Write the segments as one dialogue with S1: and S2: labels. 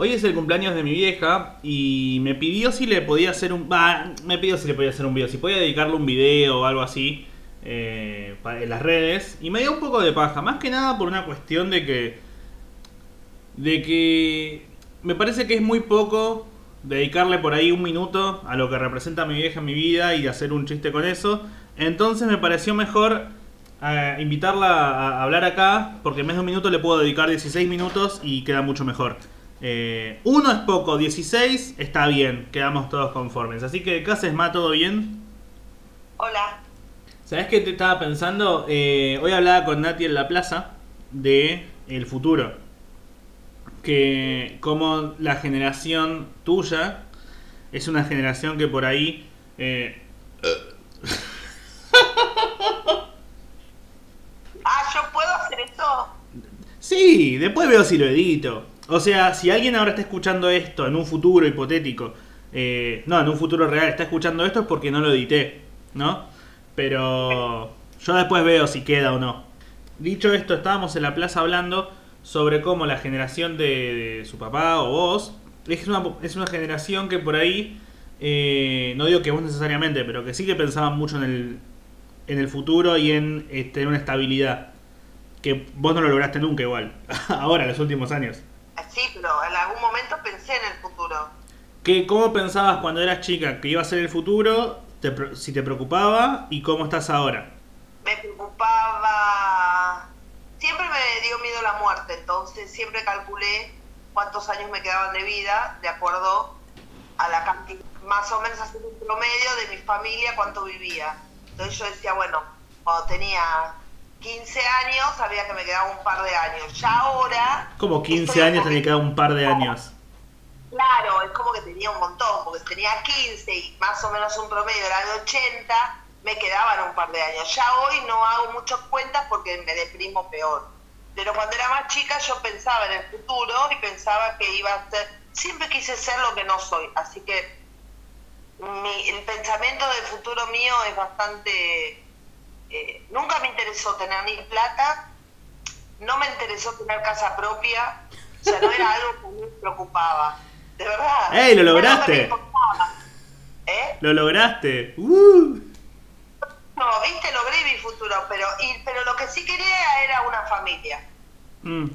S1: Hoy es el cumpleaños de mi vieja y me pidió si le podía hacer un... Va, me pidió si le podía hacer un video, si podía dedicarle un video o algo así eh, en las redes. Y me dio un poco de paja, más que nada por una cuestión de que... De que me parece que es muy poco dedicarle por ahí un minuto a lo que representa mi vieja en mi vida y hacer un chiste con eso. Entonces me pareció mejor eh, invitarla a hablar acá, porque en vez de un minuto le puedo dedicar 16 minutos y queda mucho mejor. Eh, uno es poco, 16 está bien, quedamos todos conformes. Así que, ¿qué haces, Ma? ¿Todo bien?
S2: Hola.
S1: ¿Sabes qué te estaba pensando? Eh, hoy hablaba con Nati en la plaza de el futuro. Que como la generación tuya es una generación que por ahí... eh,
S2: Ah, ¿yo puedo hacer esto?
S1: Sí, después veo si lo edito. O sea, si alguien ahora está escuchando esto en un futuro hipotético, eh, no, en un futuro real, está escuchando esto es porque no lo edité, ¿no? Pero yo después veo si queda o no. Dicho esto, estábamos en la plaza hablando sobre cómo la generación de, de su papá o vos es una, es una generación que por ahí, eh, no digo que vos necesariamente, pero que sí que pensaban mucho en el, en el futuro y en eh, tener una estabilidad. Que vos no lo lograste nunca igual. Ahora, en los últimos años.
S2: Sí, pero en algún momento pensé en el futuro.
S1: ¿Qué, ¿Cómo pensabas cuando eras chica que iba a ser el futuro? Te si te preocupaba y cómo estás ahora.
S2: Me preocupaba... Siempre me dio miedo la muerte, entonces siempre calculé cuántos años me quedaban de vida de acuerdo a la cantidad, más o menos hacer un promedio de mi familia, cuánto vivía. Entonces yo decía, bueno, cuando tenía 15 años sabía que me quedaba un par de años. Ya ahora...
S1: Como 15
S2: estoy
S1: años tenía que quedar un par de años.
S2: Claro, es como que tenía un montón, porque tenía 15 y más o menos un promedio era de 80, me quedaban un par de años. Ya hoy no hago muchas cuentas porque me deprimo peor. Pero cuando era más chica yo pensaba en el futuro y pensaba que iba a ser, siempre quise ser lo que no soy, así que mi- el pensamiento del futuro mío es bastante... eh, nunca me interesó tener ni plata, no me interesó tener casa propia, o sea, no era algo que me preocupaba, de verdad.
S1: ¡Ey, lo lograste!
S2: me importaba. ¿Eh?
S1: Lo lograste. ¡Uh!
S2: No, viste, logré mi futuro, pero, y, pero lo que sí quería era una familia.
S1: Mm.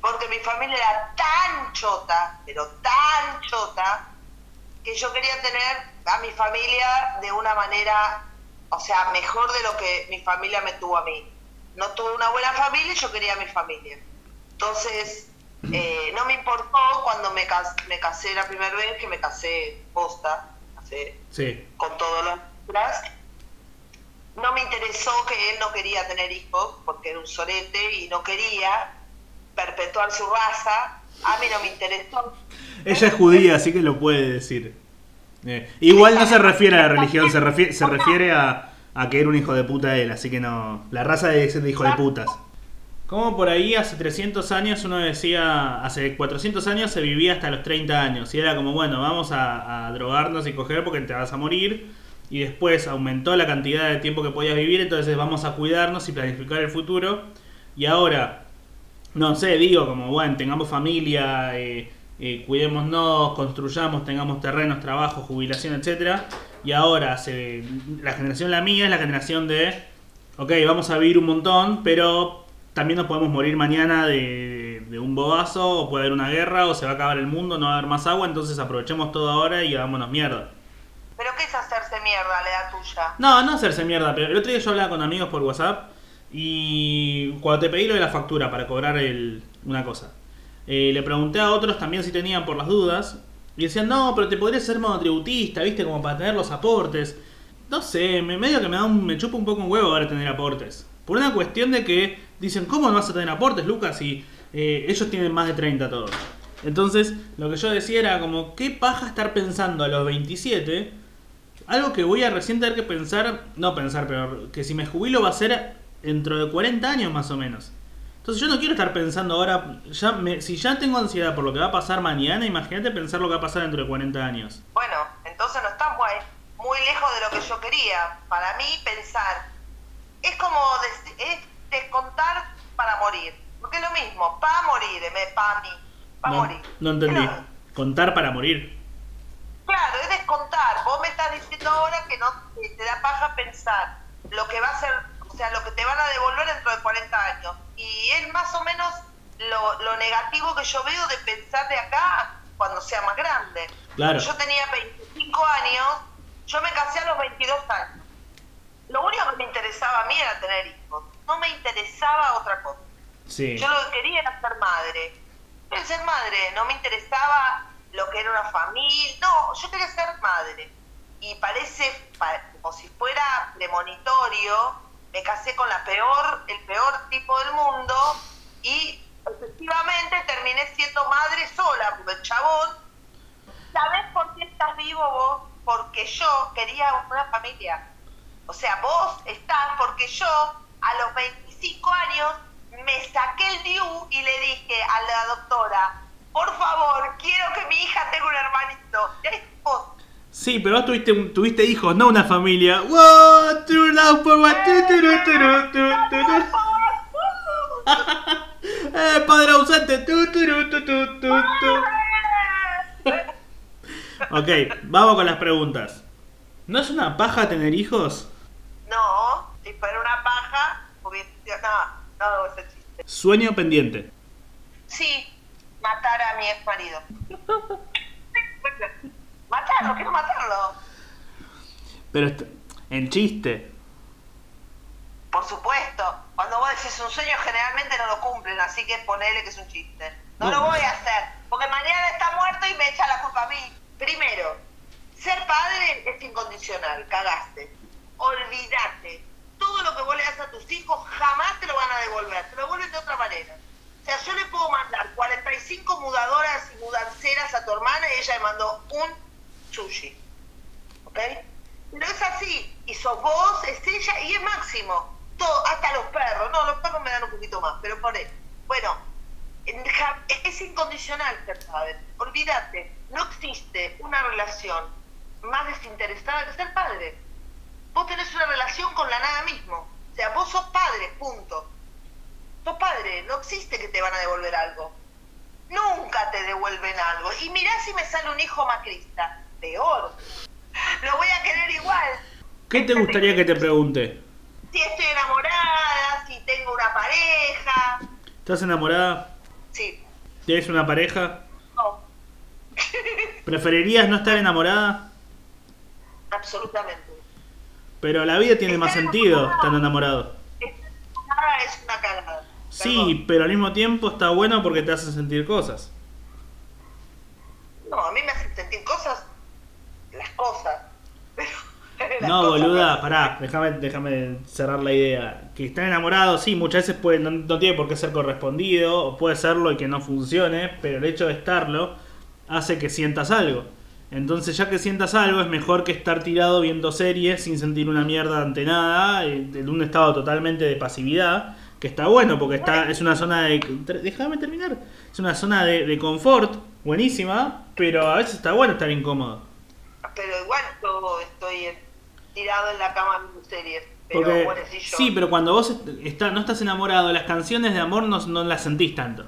S2: Porque mi familia era tan chota, pero tan chota, que yo quería tener a mi familia de una manera, o sea, mejor de lo que mi familia me tuvo a mí. No tuve una buena familia y yo quería a mi familia. Entonces, eh, no me importó cuando me, cas- me casé la primera vez, que me casé posta, casé
S1: Sí.
S2: con todo lo atrás. No me interesó que él no quería tener hijos porque era un sorete y no quería perpetuar su raza. A mí no me interesó.
S1: Ella es judía, así que lo puede decir. Eh, igual no se refiere a la religión, se refiere, se refiere a, a que era un hijo de puta él, así que no. La raza de ser de hijo de putas. Como por ahí hace 300 años uno decía, hace 400 años se vivía hasta los 30 años y era como, bueno, vamos a, a drogarnos y coger porque te vas a morir y después aumentó la cantidad de tiempo que podías vivir, entonces vamos a cuidarnos y planificar el futuro y ahora, no sé, digo como, bueno, tengamos familia, eh, eh, cuidémonos, construyamos, tengamos terrenos, trabajo, jubilación, etcétera y ahora se, la generación la mía es la generación de ok, vamos a vivir un montón, pero también nos podemos morir mañana de, de un bobazo, o puede haber una guerra, o se va a acabar el mundo, no va a haber más agua, entonces aprovechemos todo ahora y hagámonos mierda.
S2: ¿Pero qué es hacerse mierda, la edad tuya?
S1: No, no hacerse mierda, pero el otro día yo hablaba con amigos por WhatsApp y cuando te pedí lo de la factura para cobrar el, una cosa, eh, le pregunté a otros también si tenían por las dudas y decían, no, pero te podrías ser monotributista, viste, como para tener los aportes. No sé, me, medio que me da un, me chupa un poco un huevo ahora tener aportes. Por una cuestión de que dicen, ¿cómo no vas a tener aportes, Lucas? Si eh, ellos tienen más de 30 todos. Entonces, lo que yo decía era como, ¿qué paja estar pensando a los 27? Algo que voy a recién tener que pensar, no pensar, pero que si me jubilo va a ser dentro de 40 años más o menos. Entonces yo no quiero estar pensando ahora, ya me- si ya tengo ansiedad por lo que va a pasar mañana, imagínate pensar lo que va a pasar dentro de 40 años.
S2: Bueno, entonces no está muy, muy lejos de lo que yo quería. Para mí, pensar es como des- es descontar para morir. Porque es lo mismo, pa morir, me pa mí, pa
S1: No,
S2: morir.
S1: no entendí. Contar para morir.
S2: Claro, es descontar. Vos me estás diciendo ahora que no te da paja pensar lo que va a ser, o sea, lo que te van a devolver dentro de 40 años. Y es más o menos lo, lo negativo que yo veo de pensar de acá cuando sea más grande.
S1: Claro.
S2: Yo tenía 25 años, yo me casé a los 22 años. Lo único que me interesaba a mí era tener hijos. No me interesaba otra cosa.
S1: Sí.
S2: Yo lo que quería era ser madre. Quería ser madre, no me interesaba lo que era una familia. No, yo quería ser madre. Y parece pa- como si fuera premonitorio. Me casé con la peor, el peor tipo del mundo y efectivamente terminé siendo madre sola, porque el chabón. ¿Sabes por qué estás vivo vos? Porque yo quería una familia. O sea, vos estás porque yo a los 25 años me saqué el DIU y le dije a la doctora, por favor, quiero que mi hija tenga un hermanito. Y ahí estás vos.
S1: Sí, pero vos tuviste, hijos, no una familia. Wow, true love for what-. Eh, padre ausente. Ok, vamos con las preguntas. ¿No es una paja tener hijos?
S2: No, si fuera una paja, hubiese sido... No, no hago ese chiste.
S1: Sueño pendiente.
S2: Sí, matar a mi ex marido. matarlo, quiero matarlo.
S1: Pero en chiste.
S2: Por supuesto, cuando vos decís un sueño generalmente no lo cumplen, así que ponele que es un chiste. No lo voy a hacer, porque mañana está muerto y me echa la culpa a mí. Primero, ser padre es incondicional, cagaste. Olvídate. Todo lo que vos le das a tus hijos jamás te lo van a devolver, te lo devuelven de otra manera. O sea, yo le puedo mandar 45 mudadoras y mudanceras a tu hermana y ella me mandó un sushi. ¿ok? Pero es así, y sos vos, es ella y es máximo. Todo, hasta los perros, no, los perros me dan un poquito más, pero por ahí. Bueno, es incondicional ser padre. Olvídate, no existe una relación más desinteresada que ser padre. Vos tenés una relación con la nada mismo. O sea, vos sos padre, punto. Sos padre, no existe que te van a devolver algo. Nunca te devuelven algo. Y mirá si me sale un hijo macrista. Peor. Lo voy a querer igual.
S1: ¿Qué te gustaría que te pregunte?
S2: Si estoy enamorada, si tengo una pareja.
S1: ¿Estás enamorada?
S2: Sí.
S1: ¿Tienes una pareja?
S2: No.
S1: ¿Preferirías no estar enamorada?
S2: Absolutamente.
S1: Pero la vida tiene más sentido estando enamorado.
S2: Nada es una cagada.
S1: Sí, pero al mismo tiempo está bueno porque te hace sentir cosas.
S2: Perdón. No, a mí me hacen sentir cosas. Las cosas. Pero. las
S1: No,
S2: cosas
S1: boluda, pará, déjame, déjame cerrar la idea. Que estar enamorado, sí, muchas veces puede, no, no tiene por qué ser correspondido, o puede serlo y que no funcione, pero el hecho de estarlo hace que sientas algo. Entonces, ya que sientas algo, es mejor que estar tirado viendo series sin sentir una mierda ante nada, eh, en un estado totalmente de pasividad, que está bueno porque está es una zona de. Déjame terminar. Es una zona de, de confort, buenísima, pero a veces está bueno estar incómodo.
S2: Estoy tirado en la cama viendo series. Pero
S1: Porque,
S2: bueno, sí, yo.
S1: sí, pero cuando vos está- no estás enamorado, las canciones de amor no, no las sentís tanto.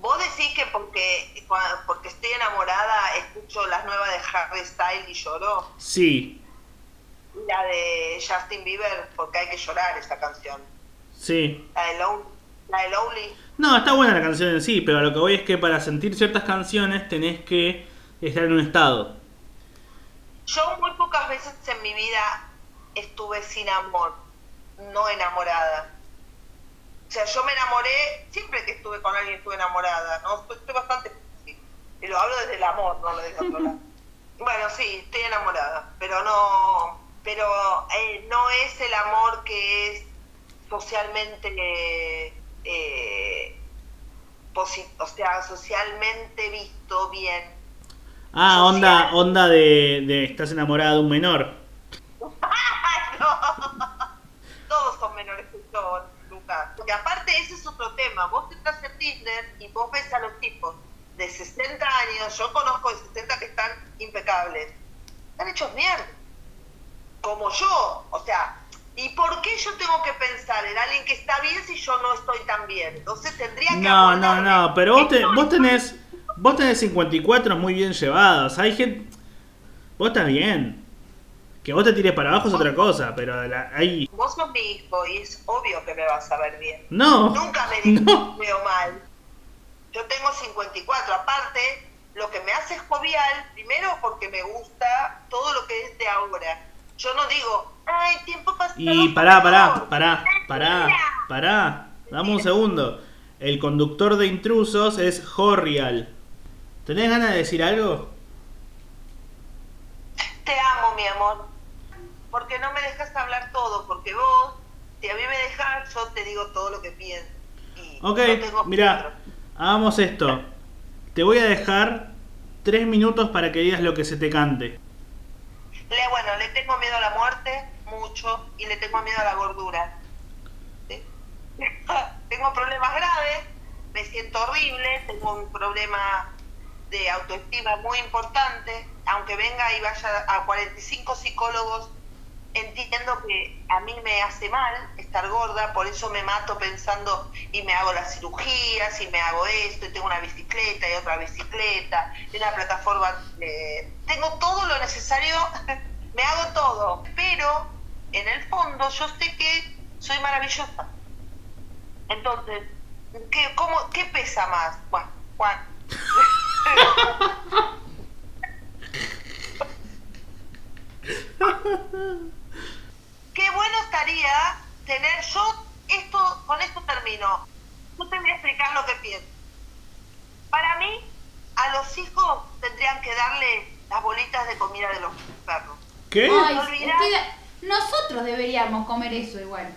S2: Vos decís que porque, porque estoy enamorada escucho las nuevas de Harry Styles y lloro.
S1: Sí,
S2: La de Justin Bieber, porque hay que llorar esa canción.
S1: sí.
S2: La de, Low, la de Lowly.
S1: No, está buena la canción en sí, pero a lo que voy es que para sentir ciertas canciones tenés que estar en un estado.
S2: Yo muy pocas veces en mi vida estuve sin amor, no enamorada. O sea, yo me enamoré, siempre que estuve con alguien estuve enamorada, ¿no? Estoy, estoy bastante... sí. Y lo hablo desde el amor, no lo desde otro lado. Bueno, sí, estoy enamorada, pero no... Pero eh, no es el amor que es socialmente... eh, posi- o sea, socialmente visto bien.
S1: Ah, onda, onda de, de estás enamorada de un menor.
S2: ¡Ay, no! Todos son menores que yo, Lucas. Porque aparte ese es otro tema. Vos entras en Tinder y vos ves a los tipos de 60 años, yo conozco de 60 que están impecables. Están hechos mierda. Como yo. O sea, ¿Y por qué yo tengo que pensar en alguien que está bien si yo no estoy tan bien? Entonces tendría que
S1: No, no,
S2: abordarme.
S1: no, pero vos, te- vos tenés vos tenés 54 muy bien llevados. Hay gente vos estás bien. Que vos te tires para abajo es otra cosa, pero la- hay
S2: Vos sos mi hijo y es obvio que me vas a ver bien.
S1: no.
S2: Nunca me dijiste
S1: No.
S2: que veo mal. Yo tengo 54. Aparte, lo que me hace es jovial, primero porque me gusta todo lo que es de ahora. Yo no digo, ay, tiempo pasado.
S1: Y pará, pará,
S2: mejor".
S1: pará, pará, pará. Dame un segundo. El conductor de intrusos es Horrial. ¿Tenés ganas de decir algo?
S2: Te amo, mi amor. Porque no me dejas hablar todo, porque vos, si a mí me dejas, yo te digo todo lo que pienso. Y
S1: Ok,
S2: no
S1: mira, hagamos esto. Te voy a dejar tres minutos para que digas lo que se te cante.
S2: Le, bueno, le tengo miedo a la muerte, mucho, y le tengo miedo a la gordura. ¿Sí? tengo problemas graves, me siento horrible, tengo un problema de autoestima muy importante, aunque venga y vaya a 45 psicólogos, entiendo que a mí me hace mal estar gorda, por eso me mato pensando y me hago las cirugías y me hago esto, y tengo una bicicleta y otra bicicleta, y una plataforma, eh, tengo todo lo necesario, me hago todo, pero en el fondo yo sé que soy maravillosa. Entonces, ¿qué, cómo, ¿qué pesa más? Juan. Qué bueno estaría tener yo esto, con esto termino. Yo te voy a explicar lo que pienso. Para mí, a los hijos tendrían que darle las bolitas de comida de los perros.
S1: ¿Qué?
S3: Ay, de- Nosotros deberíamos comer eso igual.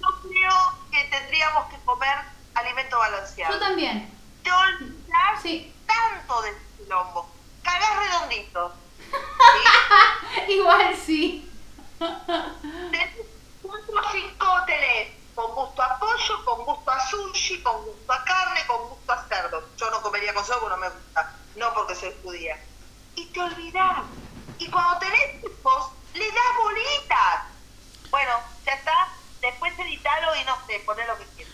S2: Yo creo que tendríamos que comer alimento balanceado.
S3: Yo también.
S2: Te olvidás
S3: Sí.
S2: Tanto del quilombo. Cagás redondito.
S3: Igual sí.
S2: Tenés cuatro o cinco tenés con gusto a pollo, con gusto a sushi, con gusto a carne, con gusto a cerdo. Yo no comería con cerdo porque no me gusta, no porque soy judía. Y te olvidás. Y cuando tenés